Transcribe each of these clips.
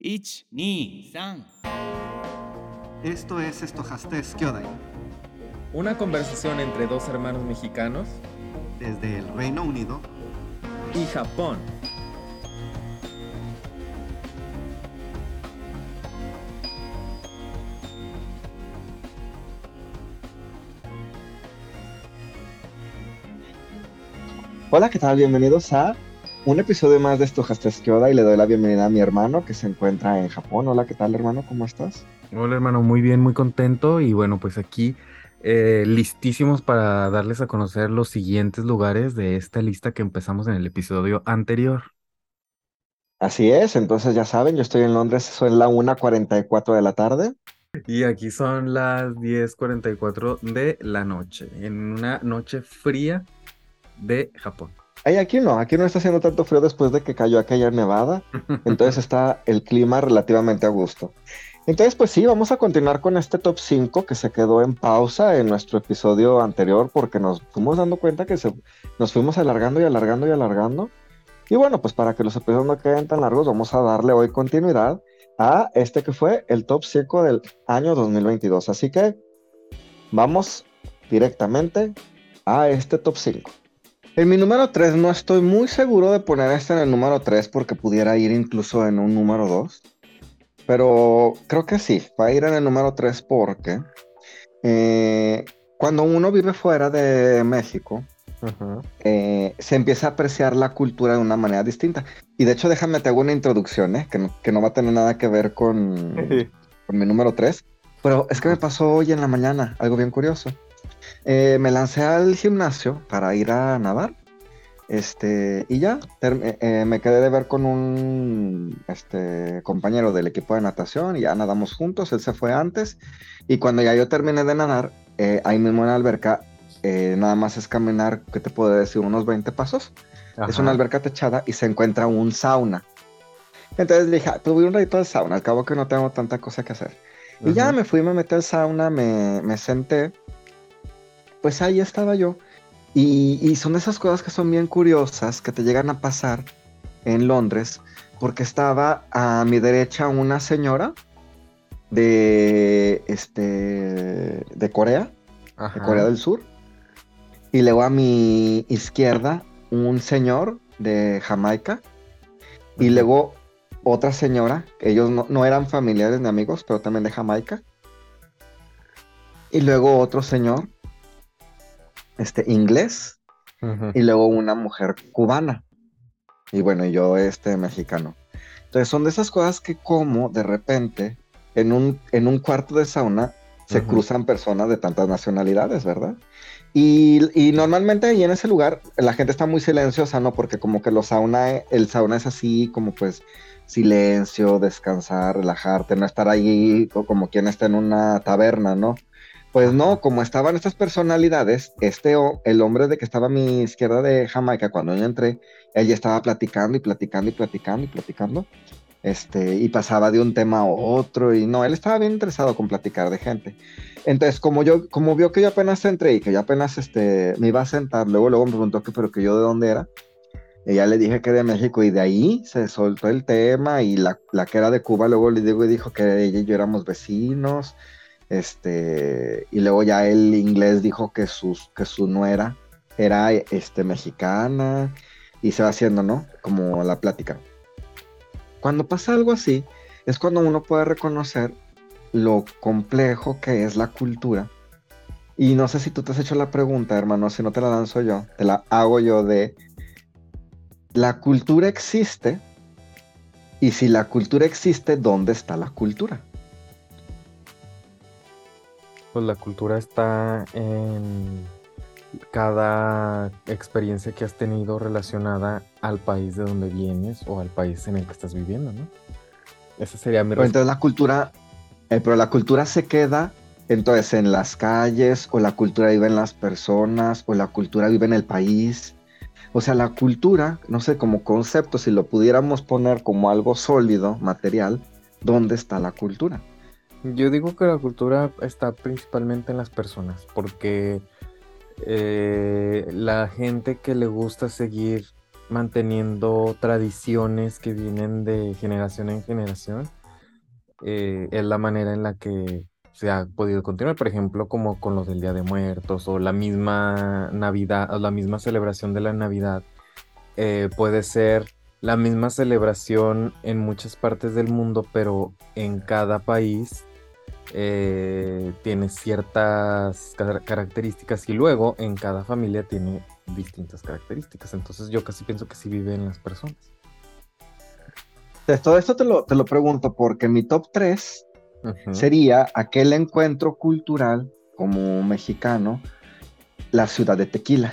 1、2、3 Esto es Estojastes Kyodai, Una conversación entre dos hermanos mexicanos desde el Reino Unido. y Japón. Hola, ¿qué tal? Bienvenidos a un episodio más de Estojastes Kyoda y le doy la bienvenida a mi hermano que se encuentra en Japón. Hola, ¿qué tal, hermano? ¿Cómo estás? Hola hermano, muy bien, muy contento y bueno, pues aquí eh, listísimos para darles a conocer los siguientes lugares de esta lista que empezamos en el episodio anterior. Así es, entonces ya saben, yo estoy en Londres, son la 1.44 de la tarde. Y aquí son las 10:44 de la noche, en una noche fría de Japón. Aquí no, aquí no está haciendo tanto frío después de que cayó aquella nevada, entonces está el clima relativamente a gusto. Entonces, pues sí, vamos a continuar con este top 5 que se quedó en pausa en nuestro episodio anterior porque nos fuimos dando cuenta que se, nos fuimos alargando y alargando y alargando. Y bueno, pues para que los episodios no queden tan largos, vamos a darle hoy continuidad a este que fue el top 5 del año 2022. Así que vamos directamente a este top 5. En mi número 3 no estoy muy seguro de poner este en el número 3 porque pudiera ir incluso en un número 2. Pero creo que sí, va a ir en el número 3 porque eh, cuando uno vive fuera de México, eh, se empieza a apreciar la cultura de una manera distinta. Y de hecho, déjame te hago una introducción, ¿eh? que, no, que no va a tener nada que ver con, con mi número 3. Pero es que me pasó hoy en la mañana algo bien curioso. Eh, me lancé al gimnasio para ir a nadar. Este, y ya, eh, eh, me quedé de ver con un este, compañero del equipo de natación y ya nadamos juntos, él se fue antes y cuando ya yo terminé de nadar, eh, ahí mismo en la alberca, eh, nada más es caminar, ¿qué te puedo decir? Unos 20 pasos. Es una alberca techada y se encuentra un sauna. Entonces dije, ah, pues voy un ratito al sauna, al cabo que no tengo tanta cosa que hacer. Y ya me fui, me metí al sauna, me, me senté. Pues ahí estaba yo. Y, y son esas cosas que son bien curiosas, que te llegan a pasar en Londres, porque estaba a mi derecha una señora de, este, de Corea, de Corea del Sur. Y luego a mi izquierda un señor de Jamaica. Y luego otra señora, ellos no, no eran familiares ni amigos, pero también de Jamaica. Y luego otro señor, este, inglés. Y luego una mujer cubana. Y bueno, yo este mexicano. Entonces son de esas cosas que como de repente en un, en un cuarto de sauna se cruzan personas de tantas nacionalidades, ¿verdad? Y, y normalmente ahí en ese lugar la gente está muy silenciosa, ¿no? Porque como que los sauna, el sauna es así como pues silencio, descansar, relajarte, no estar ahí co- como quien está en una taberna, ¿no? Pues no, como estaban estas personalidades, este, el hombre de que estaba a mi izquierda de Jamaica, cuando yo entré, él ya estaba platicando y platicando y platicando y platicando, este, y pasaba de un tema a otro, y no, él estaba bien interesado con platicar de gente. Entonces, como yo, como vio que yo apenas entré y que yo apenas, este, me iba a sentar, luego, luego me preguntó que, pero que yo de dónde era, y ya le dije que de México, y de ahí se soltó el tema, y la, la que era de Cuba, luego le digo y dijo que ella y yo éramos vecinos, este, y luego ya el inglés dijo que, que su nuera era este, mexicana y se va haciendo, ¿no? Como la plática. Cuando pasa algo así, es cuando uno puede reconocer lo complejo que es la cultura. Y no sé si tú te has hecho la pregunta, hermano, si no te la lanzo yo, te la hago yo de, ¿la cultura existe? Y si la cultura existe, ¿dónde está la cultura? Pues la cultura está en cada experiencia que has tenido relacionada al país de donde vienes o al país en el que estás viviendo, ¿no? Esa sería mi entonces la cultura, eh, pero la cultura se queda entonces en las calles, o la cultura vive en las personas, o la cultura vive en el país. O sea, la cultura, no sé, como concepto, si lo pudiéramos poner como algo sólido, material, ¿dónde está la cultura? Yo digo que la cultura está principalmente en las personas, porque eh, la gente que le gusta seguir manteniendo tradiciones que vienen de generación en generación, eh, es la manera en la que se ha podido continuar, por ejemplo, como con los del Día de Muertos o la misma Navidad o la misma celebración de la Navidad. eh, puede ser la misma celebración en muchas partes del mundo, pero en cada país eh, tiene ciertas car- características y luego en cada familia tiene distintas características. Entonces yo casi pienso que sí viven las personas. Todo esto te lo, te lo pregunto porque mi top 3 Ujú. sería aquel encuentro cultural como mexicano, la ciudad de Tequila.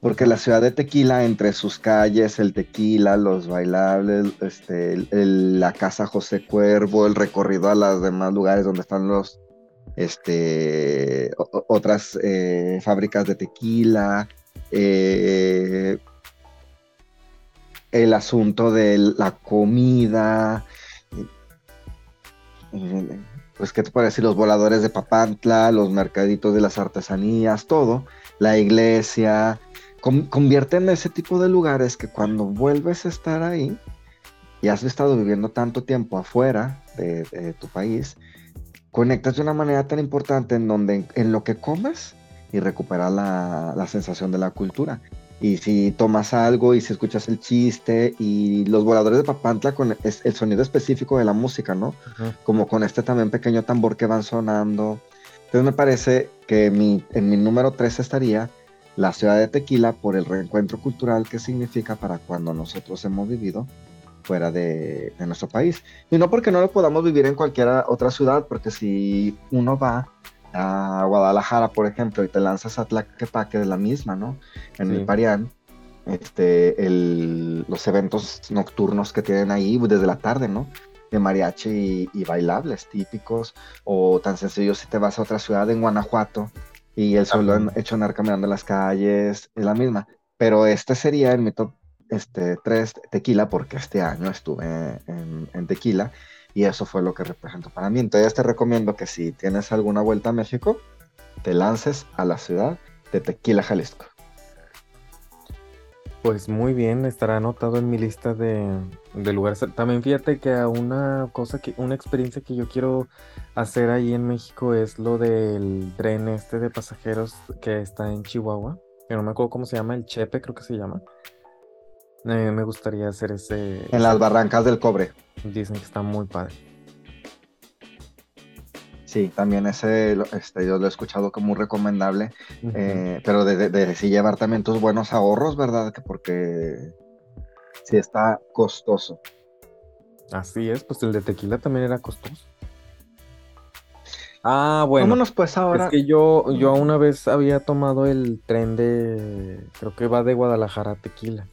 Porque la ciudad de Tequila, entre sus calles, el tequila, los bailables, este, la casa José Cuervo, el recorrido a los demás lugares donde están los, este, otras eh, fábricas de tequila, eh, el asunto de la comida, pues, ¿qué te puedo decir? Los voladores de Papantla, los mercaditos de las artesanías, todo, la iglesia, convierten ese tipo de lugares que cuando vuelves a estar ahí y has estado viviendo tanto tiempo afuera de, de tu país, conectas de una manera tan importante en donde en, en lo que comes y recuperas la, la sensación de la cultura. Y si tomas algo y si escuchas el chiste y los voladores de Papantla con es- el sonido específico de la música, ¿no? Como con este también pequeño tambor que van sonando. Entonces me parece que mi, en mi número 3 estaría la ciudad de Tequila por el reencuentro cultural que significa para cuando nosotros hemos vivido fuera de, de nuestro país. Y no porque no lo podamos vivir en cualquier otra ciudad, porque si uno va a Guadalajara, por ejemplo, y te lanzas a Tlaquepaque de la misma, ¿no? En Sí. el Parián, este, el- los eventos nocturnos que tienen ahí desde la tarde, ¿no? de mariachi y, y bailables típicos, o tan sencillo si te vas a otra ciudad en Guanajuato y el sol lo han hecho andar caminando en las calles, es la misma. Pero este sería en mi top este, 3 tequila, porque este año estuve en, en tequila y eso fue lo que representó para mí. Entonces te recomiendo que si tienes alguna vuelta a México, te lances a la ciudad de Tequila, Jalisco. Pues muy bien, estará anotado en mi lista de, de lugares. También fíjate que a una cosa que, una experiencia que yo quiero hacer ahí en México es lo del tren este de pasajeros que está en Chihuahua, que no me acuerdo cómo se llama, el Chepe creo que se llama. Eh, me gustaría hacer ese, En las barrancas del cobre. dicen que está muy padre. Sí, también ese este, yo lo he escuchado como muy recomendable. Eh, pero de, de, de sí llevar también tus buenos ahorros, ¿verdad? Que porque sí está costoso. Así es, pues el de tequila también era costoso. Ah, bueno. Vámonos pues ahora. Es que yo, yo una vez había tomado el tren de, creo que va de Guadalajara a Tequila.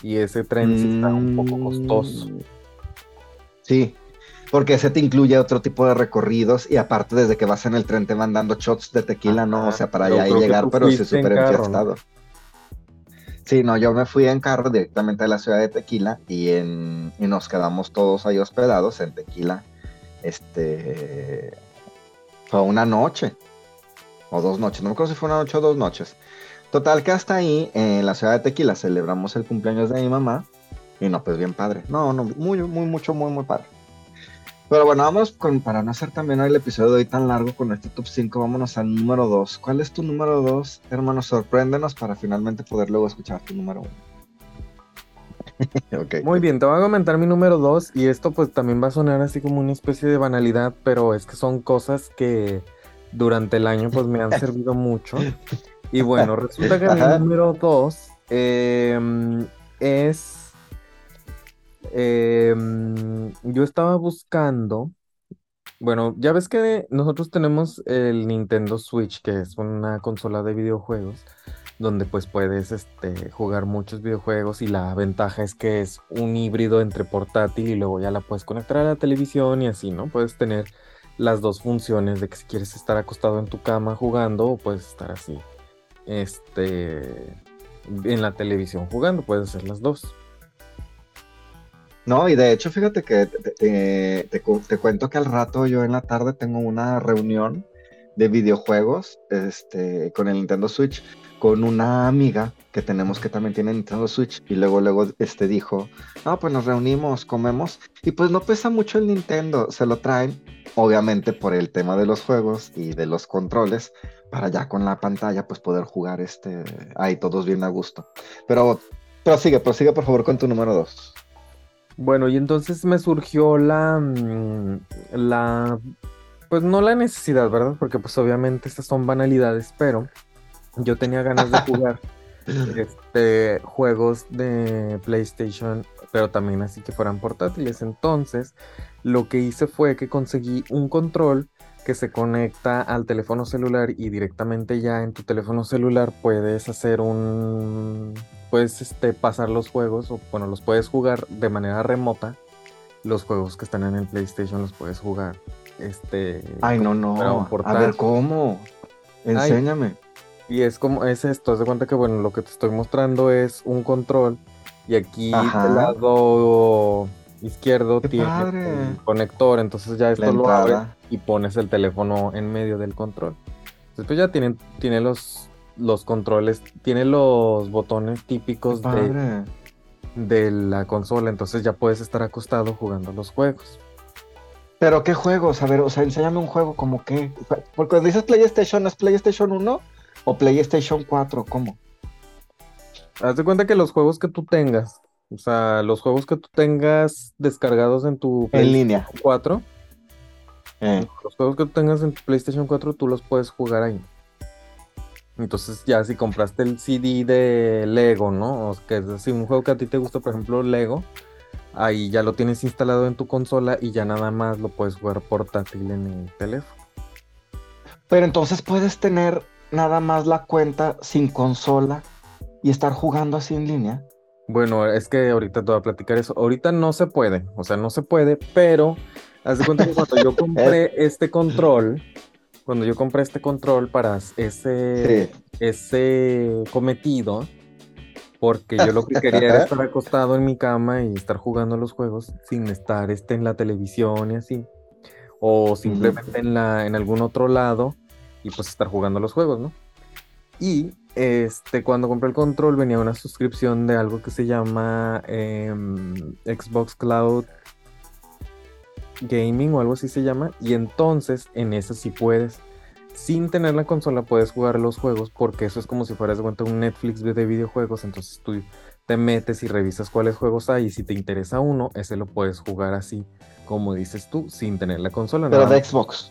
Y ese tren sí está un poco costoso. Mm, Sí, porque ese te incluye otro tipo de recorridos y aparte desde que vas en el tren te van dando shots de tequila, ¿no? O sea, para allá llegar, pero sí súper enfiestado. Sí, no, yo me fui en carro directamente a la ciudad de Tequila y, en, y nos quedamos todos ahí hospedados en Tequila. Este fue una noche o dos noches, no me acuerdo si fue una noche o dos noches. Total que hasta ahí, en la ciudad de Tequila, celebramos el cumpleaños de mi mamá y no, pues bien padre. No, no, muy, muy, mucho, muy, muy padre. Pero bueno, vamos con, para no hacer también el episodio de hoy tan largo con este top 5, vámonos al número 2. ¿Cuál es tu número 2, hermano? Sorpréndenos para finalmente poder luego escuchar tu número 1. ok. Muy bien, te voy a comentar mi número dos y esto pues también va a sonar así como una especie de banalidad, pero es que son cosas que durante el año pues me han servido mucho. Y bueno, resulta que mi número dos em, es... em, yo estaba buscando... Bueno, ya ves que nosotros tenemos el Nintendo Switch, que es una consola de videojuegos, donde pues puedes este, jugar muchos videojuegos y la ventaja es que es un híbrido entre portátil y luego ya la puedes conectar a la televisión y así, ¿no? Puedes tener las dos funciones de que si quieres estar acostado en tu cama jugando o puedes estar así, este, en la televisión jugando, puedes hacer las dos. No, y de hecho, fíjate que te, te- te cu- te cuento que al rato yo en la tarde tengo una reunión de videojuegos este, con el Nintendo Switch, con una amiga que tenemos que también tiene Nintendo Switch y luego luego este dijo, "Ah, pues nos reunimos, comemos" y pues no pesa mucho el Nintendo, se lo traen obviamente por el tema de los juegos y de los controles para ya con la pantalla pues poder jugar este ahí todos bien a gusto. Pero prosigue, prosigue por favor con tu número 2. Bueno, y entonces me surgió la, mm, la, pues no la necesidad, ¿verdad? Porque pues obviamente estas son banalidades, pero yo tenía ganas de jugar este, juegos de PlayStation, pero también así que fueran portátiles. Entonces, lo que hice fue que conseguí un control que se conecta al teléfono celular y directamente ya en tu teléfono celular puedes hacer un puedes este, pasar los juegos o bueno los puedes jugar de manera remota los juegos que están en el PlayStation los puedes jugar este Ay, no, un no. A ver, ¿cómo? Enséñame. y es como es esto haz de cuenta que bueno lo que te estoy mostrando es un control y aquí Ajá. del lado izquierdo Qué tiene padre. el conector entonces ya esto lo abres y pones el teléfono en medio del control. Entonces pues ya tienen, tiene los, los controles, tiene los botones típicos de, de la consola, entonces ya puedes estar acostado jugando los juegos. Pero qué juegos, a ver, o sea, enséñame un juego como qué. Porque cuando dices PlayStation, ¿es PlayStation 1 o PlayStation 4? ¿Cómo? Haz de cuenta que los juegos que tú tengas, o sea, los juegos que tú tengas descargados en tu En PlayStation línea. 4, Eh, los juegos que tú tengas en tu PlayStation 4, tú los puedes jugar ahí. Entonces ya si compraste el CD de Lego, ¿no? O que es así, un juego que a ti te gusta, por ejemplo, Lego, ahí ya lo tienes instalado en tu consola y ya nada más lo puedes jugar portátil en el teléfono. Pero entonces puedes tener nada más la cuenta sin consola y estar jugando así en línea. Bueno, es que ahorita te voy a platicar eso. Ahorita no se puede, o sea, no se puede, pero haz de cuenta que cuando yo compré este control, cuando yo compré este control para ese, Sí. ese cometido, porque yo lo que quería era estar acostado en mi cama y estar jugando los juegos sin estar este, en la televisión y así, o simplemente en, la, en algún otro lado y pues estar jugando los juegos, ¿no? Y este, cuando compré el control venía una suscripción de algo que se llama em, Xbox Cloud Gaming o algo así se llama. Y entonces en eso sí puedes, sin tener la consola, puedes jugar los juegos porque eso es como si fueras de cuenta un Netflix de videojuegos. Entonces tú te metes y revisas cuáles juegos hay y si te interesa uno, ese lo puedes jugar así, como dices tú, sin tener la consola. Pero nada de. Xbox.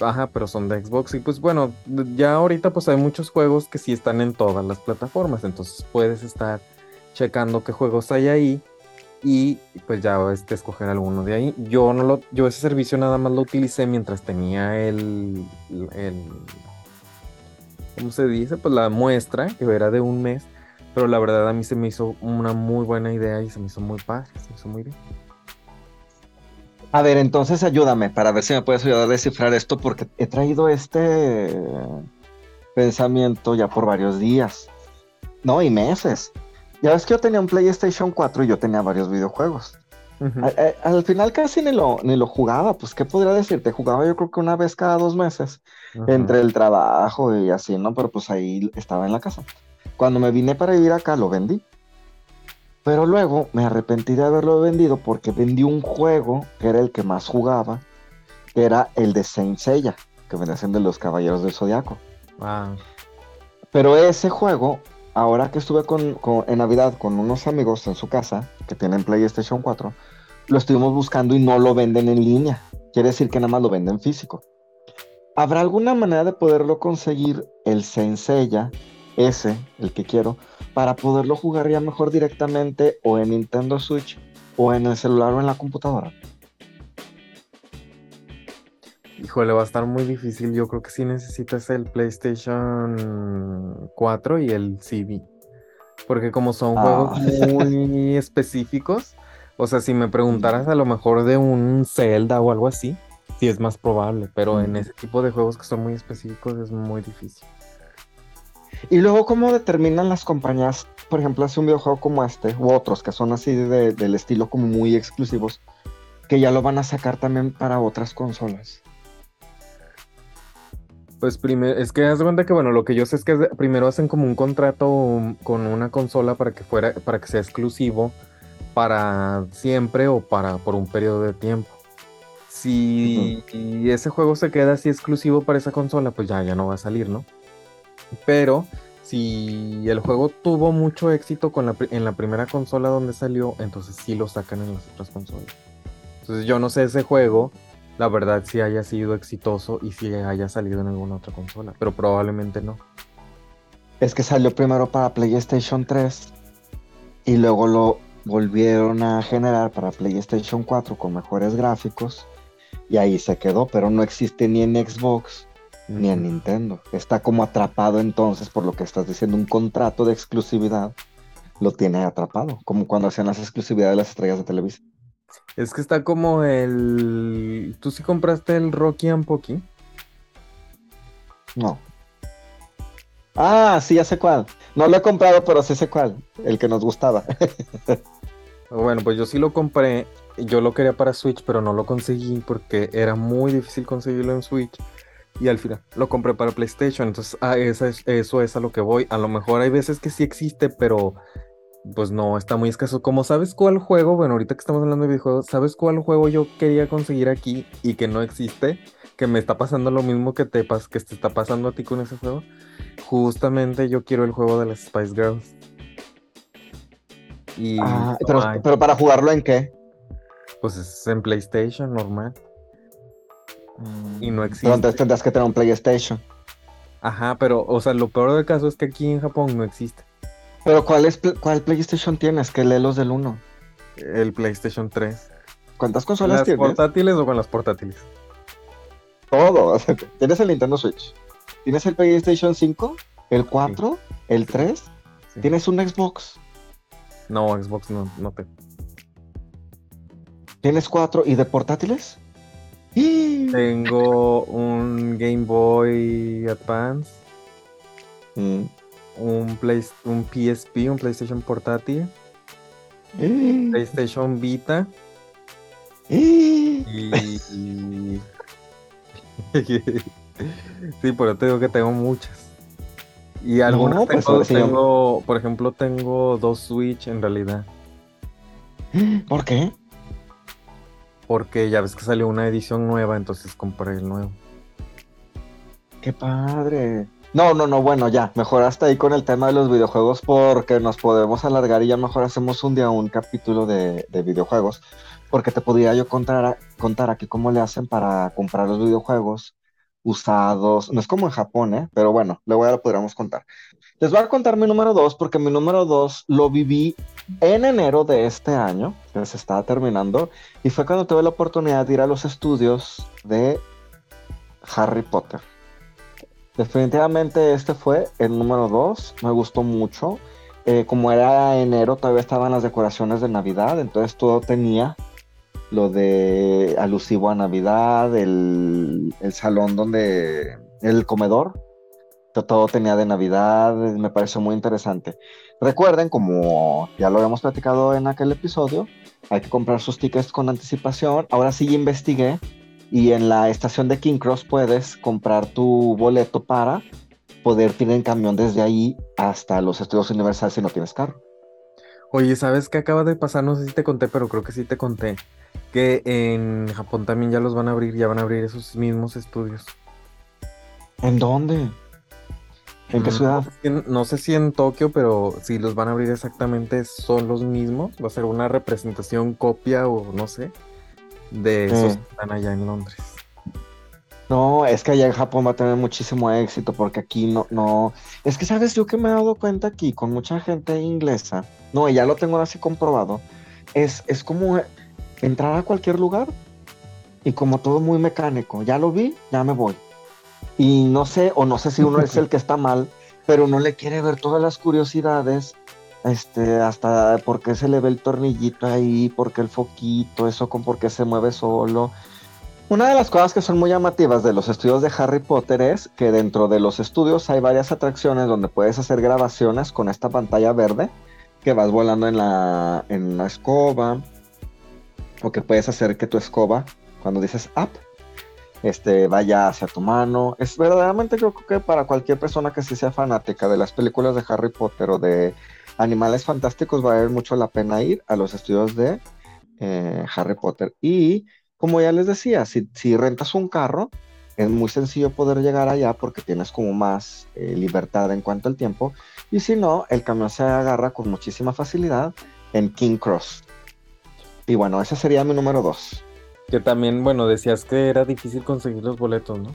Ajá, pero son de Xbox. Y pues bueno, ya ahorita pues hay muchos juegos que sí están en todas las plataformas. Entonces puedes estar checando qué juegos hay ahí. Y pues ya este, escoger alguno de ahí. Yo no lo, yo ese servicio nada más lo utilicé mientras tenía el, el ¿cómo se dice? Pues la muestra, que era de un mes. Pero la verdad a mí se me hizo una muy buena idea y se me hizo muy padre, se me hizo muy bien. A ver, entonces ayúdame para ver si me puedes ayudar a descifrar esto porque he traído este pensamiento ya por varios días. No, y meses. Ya ves que yo tenía un PlayStation 4 y yo tenía varios videojuegos. Ujú. A- a- Al final casi ni lo, ni lo jugaba, pues ¿qué podría decirte? Jugaba yo creo que una vez cada dos meses Ujú. entre el trabajo y así, ¿no? Pero pues ahí estaba en la casa. Cuando me vine para vivir acá lo vendí. Pero luego me arrepentí de haberlo vendido porque vendí un juego que era el que más jugaba, que era el de Saint Seiya, que vendría siendo de los Caballeros del Zodiaco. Ah, Pero ese juego, ahora que estuve con, en Navidad con unos amigos en su casa, que tienen PlayStation 4, lo estuvimos buscando y no lo venden en línea. Quiere decir que nada más lo venden físico. ¿Habrá alguna manera de poderlo conseguir el Senseiya, ese, el que quiero, para poderlo jugar ya mejor directamente o en Nintendo Switch o en el celular o en la computadora? Híjole, va a estar muy difícil. Yo creo que sí necesitas el PlayStation 4 y el CD. Porque como son juegos Ah. muy específicos, o sea, si me preguntaras a lo mejor de un Zelda o algo así, sí es más probable, pero en ese tipo de juegos que son muy específicos es muy difícil. Y luego, ¿cómo determinan las compañías, por ejemplo, hace un videojuego como este, u otros que son así de- del estilo como muy exclusivos, que ya lo van a sacar también para otras consolas? Pues primero, es que haz de cuenta que bueno, lo que yo sé es que primero hacen como un contrato con una consola para que fuera, para que sea exclusivo para siempre o para por un periodo de tiempo. Si ese juego se queda así exclusivo para esa consola, pues ya, ya no va a salir, ¿no? Pero si el juego tuvo mucho éxito con la en la primera consola donde salió, entonces sí lo sacan en las otras consolas. Entonces yo no sé ese juego, la verdad, si haya sido exitoso y si haya salido en alguna otra consola, pero probablemente no. Es que salió primero para PlayStation 3 y luego lo volvieron a generar para PlayStation 4 con mejores gráficos y ahí se quedó, pero no existe ni en Xbox ni en Nintendo. Está como atrapado entonces por lo que estás diciendo, un contrato de exclusividad lo tiene atrapado, como cuando hacían las exclusividades de las estrellas de televisión. Es que está como el... ¿Tú sí compraste el Rocky and Pocky? No. Ah, sí, ya sé cuál. No lo he comprado, pero sí sé cuál. El que nos gustaba. Bueno, pues yo sí lo compré. Yo lo quería para Switch, pero no lo conseguí porque era muy difícil conseguirlo en Switch. Y al final lo compré para PlayStation. Entonces, ah, esa es- eso es a lo que voy. A lo mejor hay veces que sí existe, pero pues no, está muy escaso. Como sabes cuál juego, bueno, ahorita que estamos hablando de videojuegos, ¿sabes cuál juego yo quería conseguir aquí y que no existe? Que me está pasando lo mismo que te, que te está pasando a ti con ese juego. Justamente yo quiero el juego de las Spice Girls. Y Ah, pero, pero para jugarlo en qué? Pues es en PlayStation normal. Y no Pero existe. entonces tendrás que tener un PlayStation. Ajá, pero, o sea, lo peor del caso es que aquí en Japón no existe. Pero ¿cuál, es, cuál PlayStation tienes? Que lee los del 1. El PlayStation 3. ¿Cuántas consolas ¿Las tienes? portátiles o con las portátiles? Todo. tienes el Nintendo Switch. Tienes el PlayStation 5, el 4, el 3. Sí. Tienes un Xbox. No, Xbox no, no te. Tienes 4. ¿Y de portátiles? Tengo un Game Boy Advance, Mm. Un, Play, un PSP, un PlayStation portátil. PlayStation Vita ¡Ih! y... sí, por eso te digo que tengo muchas. Y algunas pues, tengo, yo- tengo, por ejemplo, tengo dos Switch en realidad. ¿Por qué? Porque ya ves que salió una edición nueva, entonces compré el nuevo. ¡Qué padre! No, no, no, bueno, ya, mejor hasta ahí con el tema de los videojuegos porque nos podemos alargar y ya mejor hacemos un día un capítulo de, de videojuegos. Porque te podría yo contar, contar aquí cómo le hacen para comprar los videojuegos usados. No es como en Japón, ¿eh? Pero bueno, luego ya lo podríamos contar. Les voy a contar mi número dos porque mi número dos lo viví en enero de este año, que se estaba terminando, y fue cuando tuve la oportunidad de ir a los estudios de Harry Potter. Definitivamente este fue el número 2, me gustó mucho. Eh, como era enero, todavía estaban las decoraciones de Navidad, entonces todo tenía lo de alusivo a Navidad, el, salón donde, el comedor, to- todo tenía de Navidad, me pareció muy interesante. Recuerden, como ya lo habíamos platicado en aquel episodio, hay que comprar sus tickets con anticipación. Ahora sí investigué y en la estación de King Cross puedes comprar tu boleto para poder ir en camión desde ahí hasta los estudios Universal si no tienes carro. Oye, ¿sabes qué acaba de pasar? No sé si te conté, pero creo que sí te conté. Que en Japón también ya los van a abrir, ya van a abrir esos mismos estudios. ¿En dónde? ¿En qué Mm, ciudad? No no sé si en Tokio, pero si los van a abrir exactamente son los mismos. Va a ser una representación, copia o no sé, de esos Eh. que están allá en Londres. No, es que allá en Japón va a tener muchísimo éxito porque aquí no, no. Es que, ¿sabes? Yo que me he dado cuenta aquí con mucha gente inglesa, no, y ya lo tengo así comprobado, es, es como entrar a cualquier lugar y como todo muy mecánico. Ya lo vi, ya me voy. Y no sé, o no sé si uno es el que está mal, pero no le quiere ver todas las curiosidades, este, hasta por qué se le ve el tornillito ahí, por qué el foquito, eso con por qué se mueve solo. Una de las cosas que son muy llamativas de los estudios de Harry Potter es que dentro de los estudios hay varias atracciones donde puedes hacer grabaciones con esta pantalla verde que vas volando en la, en la escoba o que puedes hacer que tu escoba, cuando dices up, este, vaya hacia tu mano. Es verdaderamente creo que para cualquier persona que sí sea fanática de las películas de Harry Potter o de animales fantásticos, va a valer mucho la pena ir a los estudios de eh, Harry Potter. Y como ya les decía, si, si rentas un carro, es muy sencillo poder llegar allá porque tienes como más eh, libertad en cuanto al tiempo. Y si no, el camión se agarra con muchísima facilidad en King Cross. Y bueno, ese sería mi número dos. Que también, bueno, decías que era difícil conseguir los boletos, ¿no?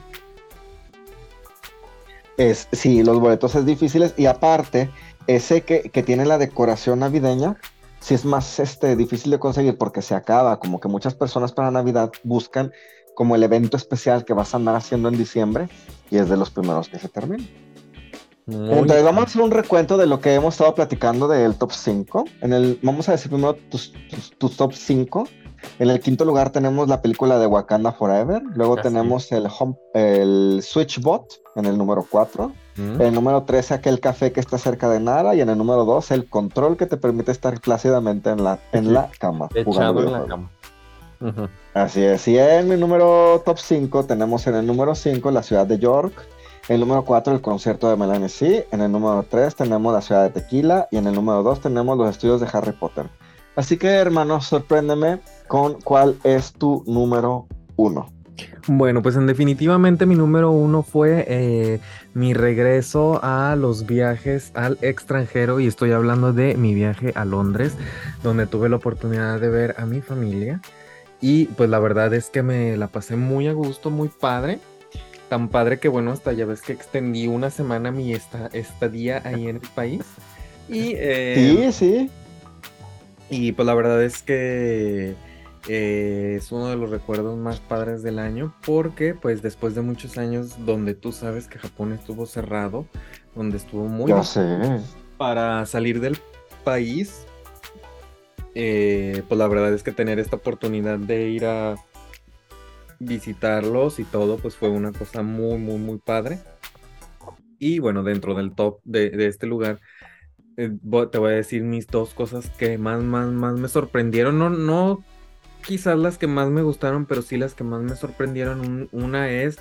Es, sí, los boletos es difíciles y aparte, ese que, que tiene la decoración navideña, sí es más este, difícil de conseguir porque se acaba, como que muchas personas para Navidad buscan como el evento especial que vas a andar haciendo en diciembre y es de los primeros que se termina. Muy Entonces vamos a hacer un recuento de lo que hemos estado platicando del top 5. En el, vamos a decir primero tus, tus- tus top 5. En el quinto lugar tenemos la película de Wakanda Forever. Luego Así tenemos el, home, el Switchbot en el número 4. En el número 13 aquel café que está cerca de Nara. Y en el número 2 el control que te permite estar plácidamente en la, en la cama. jugando Echado en la cama. Así es. Y en mi número top 5 tenemos en el número 5 la ciudad de York. En el número 4 el concierto de Melanie C. En el número 3 tenemos la ciudad de Tequila. Y en el número 2 tenemos los estudios de Harry Potter. Así que hermano, sorpréndeme con cuál es tu número 1. Bueno, pues en definitivamente mi número uno fue eh, mi regreso a los viajes al extranjero y estoy hablando de mi viaje a Londres, donde tuve la oportunidad de ver a mi familia y pues la verdad es que me la pasé muy a gusto, muy padre, tan padre que bueno, hasta ya ves que extendí una semana mi esta, estadía ahí en el país y eh, Sí, sí. y pues la verdad es que eh, es uno de los recuerdos más padres del año porque pues después de muchos años donde tú sabes que Japón estuvo cerrado, donde estuvo muy para salir del país, eh, pues la verdad es que tener esta oportunidad de ir a visitarlos y todo, pues fue una cosa muy, muy, muy padre. Y bueno, dentro del top de, de este lugar, eh, te voy a decir mis dos cosas que más, más, más me sorprendieron. No, no quizás las que más me gustaron, pero sí las que más me sorprendieron. Un- una es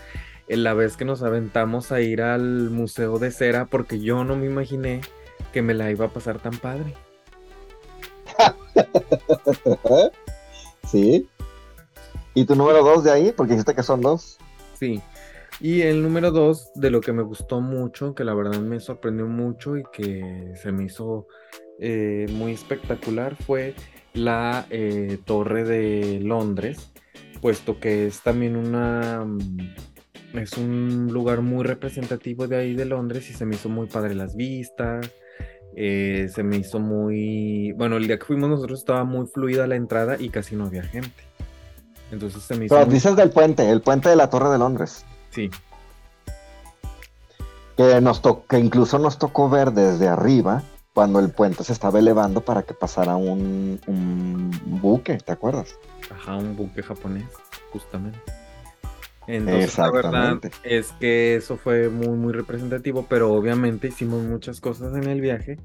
eh, la vez que nos aventamos a ir al Museo de Cera, porque yo no me imaginé que me la iba a pasar tan padre. sí. ¿Y tu número 2 de ahí? Porque dijiste que son dos. Sí. Y el número dos, de lo que me gustó mucho, que la verdad me sorprendió mucho y que se me hizo eh, muy espectacular, fue la eh, Torre de Londres, puesto que es también una... mm, Es un lugar muy representativo de ahí de Londres y se me hizo muy padre las vistas. eh, se me hizo muy... Bueno, el día que fuimos nosotros estaba muy fluida la entrada y casi no había gente. Entonces se me hizo... Pero muy- dices del puente, el puente de la Torre de Londres. Sí. que nos to- que incluso nos tocó ver desde arriba cuando el puente se estaba elevando para que pasara un, un buque, ¿te acuerdas? Ajá, un buque japonés, justamente. Entonces, la verdad es que eso fue muy, muy representativo, pero obviamente hicimos muchas cosas en el viaje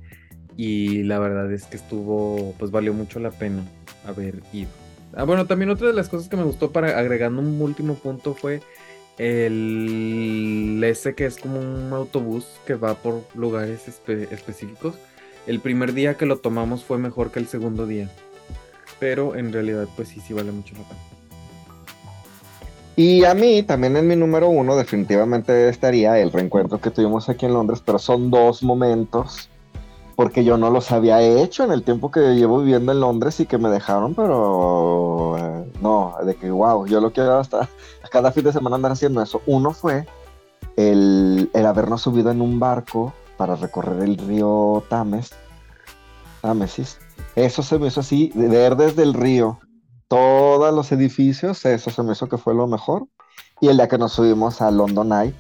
y la verdad es que estuvo, pues valió mucho la pena haber ido. Ah, bueno, también otra de las cosas que me gustó para agregando un último punto fue el ese que es como un autobús que va por lugares espe- específicos. El primer día que lo tomamos fue mejor que el segundo día. Pero en realidad, pues sí, sí vale mucho la pena. Y a mí, también en mi número uno, definitivamente estaría el reencuentro que tuvimos aquí en Londres, pero son dos momentos, porque yo no los había hecho en el tiempo que llevo viviendo en Londres y que me dejaron, pero eh, no, de que wow, yo lo quiero hasta cada fin de semana andar haciendo eso. Uno fue el, el habernos subido en un barco para recorrer el río Tames, Támesis. Eso se me hizo así, ver desde el río todos los edificios, eso se me hizo que fue lo mejor. Y el día que nos subimos a London Eye,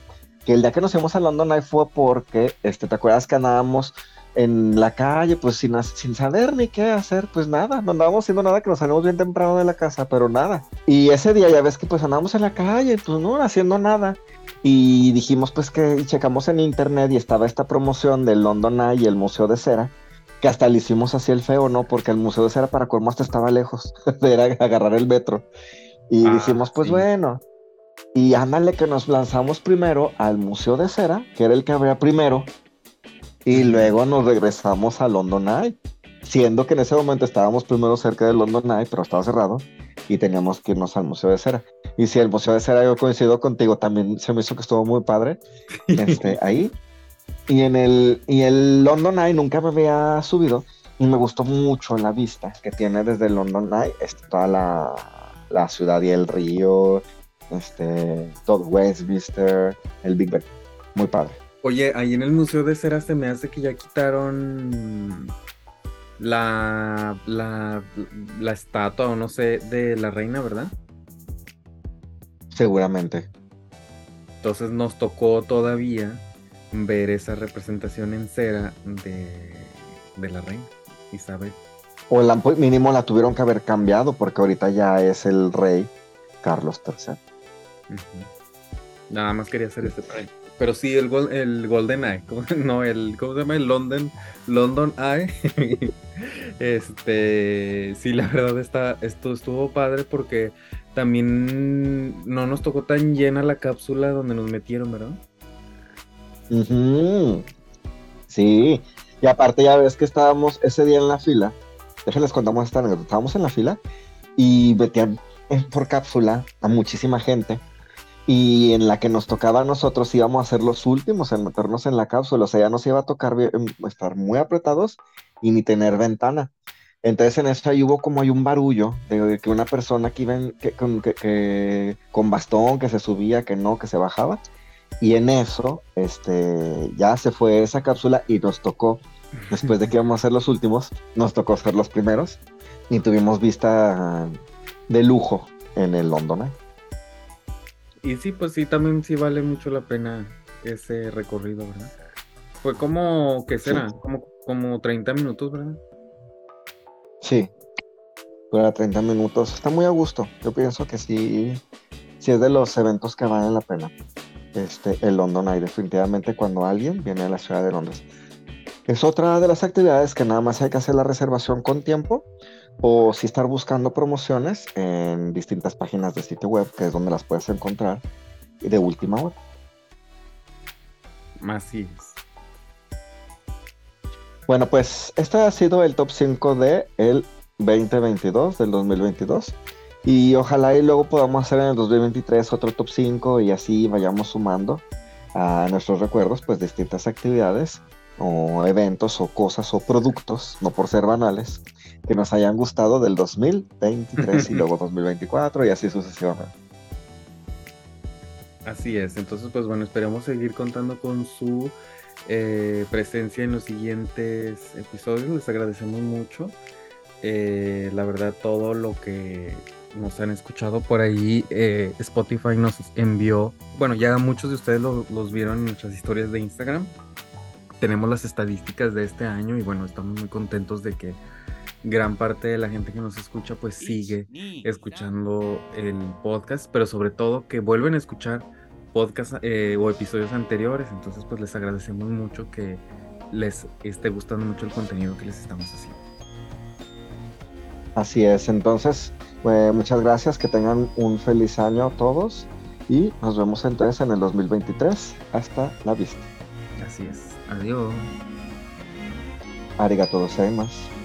que el día que nos subimos a London Eye fue porque, este, ¿te acuerdas que andábamos en la calle, pues sin, sin saber ni qué hacer? Pues nada, no andábamos haciendo nada, que nos salimos bien temprano de la casa, pero nada. Y ese día ya ves que pues andábamos en la calle, pues no, haciendo nada. Y dijimos pues que checamos en internet y estaba esta promoción del London Eye y el Museo de Cera que hasta le hicimos así el feo, ¿no? Porque el Museo de Cera para hasta estaba lejos, era agarrar el metro. Y Ah, dijimos, pues sí. bueno, Y ándale que nos lanzamos primero al Museo de Cera, que era el que había primero, y luego nos regresamos a London Eye, siendo que en ese momento estábamos primero cerca de London Eye, pero estaba cerrado, y teníamos que irnos al Museo de Cera. Y si el Museo de Cera yo coincido contigo, también se me hizo que estuvo muy padre este, ahí. Y en el, y el London Eye nunca me había subido, y me gustó mucho la vista que tiene desde London Eye, este, toda la, la ciudad y el río, este, todo Westminster, el Big Ben. Muy padre. Oye, ahí en el Museo de Cera se me hace que ya quitaron la, la, la estatua o no sé de la reina, ¿verdad? Seguramente. Entonces nos tocó todavía ver esa representación en cera de, de la reina Isabel. O la, mínimo la tuvieron que haber cambiado porque ahorita ya es el rey Carlos III. Nada más quería hacer este traje. Pero sí, el, el Golden Eye, no, el, ¿cómo se llama? El London, London Eye. este, sí, la verdad está, esto estuvo padre porque también no nos tocó tan llena la cápsula donde nos metieron, ¿verdad? Sí, y aparte ya ves que estábamos ese día en la fila. Déjenles contamos esta anécdota. Estábamos en la fila y metían por cápsula a muchísima gente y en la que nos tocaba a nosotros íbamos a ser los últimos en meternos en la cápsula, o sea, ya nos iba a tocar em, estar muy apretados y ni tener ventana. Entonces en eso ahí hubo como hay un barullo de que una persona que iba que, con bastón, que se subía, que no, que se bajaba. Y en eso, este, ya se fue esa cápsula y nos tocó, después de que íbamos a ser los últimos, nos tocó ser los primeros y tuvimos vista de lujo en el London. Y sí, pues sí, también sí vale mucho la pena ese recorrido, ¿verdad? Fue como, ¿qué será? Como, como 30 minutos, ¿verdad? Sí, dura 30 minutos. Está muy a gusto. Yo pienso que sí, sí es de los eventos que valen la pena. Este, el London Eye, definitivamente cuando alguien viene a la ciudad de Londres. Es otra de las actividades que nada más hay que hacer la reservación con tiempo o si estar buscando promociones en distintas páginas de sitio web, que es donde las puedes encontrar, de última hora. Así es. Bueno, pues este ha sido el top 5 de el 2022, del 2022. Y ojalá y luego podamos hacer en el 2023 otro top 5 y así vayamos sumando a nuestros recuerdos, pues distintas actividades o eventos o cosas o productos, no por ser banales, que nos hayan gustado del 2023 y luego 2024 y así sucesivamente. Así es, entonces pues bueno, esperemos seguir contando con su eh, presencia en los siguientes episodios, les agradecemos mucho. Eh, la verdad, todo lo que nos han escuchado por ahí, eh, Spotify nos envió, bueno, ya muchos de ustedes los vieron en nuestras historias de Instagram. Tenemos las estadísticas de este año y bueno, estamos muy contentos de que gran parte de la gente que nos escucha pues sigue escuchando el podcast, pero sobre todo que vuelven a escuchar podcast eh, o episodios anteriores, entonces pues les agradecemos mucho que les esté gustando mucho el contenido que les estamos haciendo. Así es, entonces pues, muchas gracias, que tengan un feliz año todos y nos vemos entonces en el 2023. Hasta la vista. Así es, adiós. Arigato gozaimasu.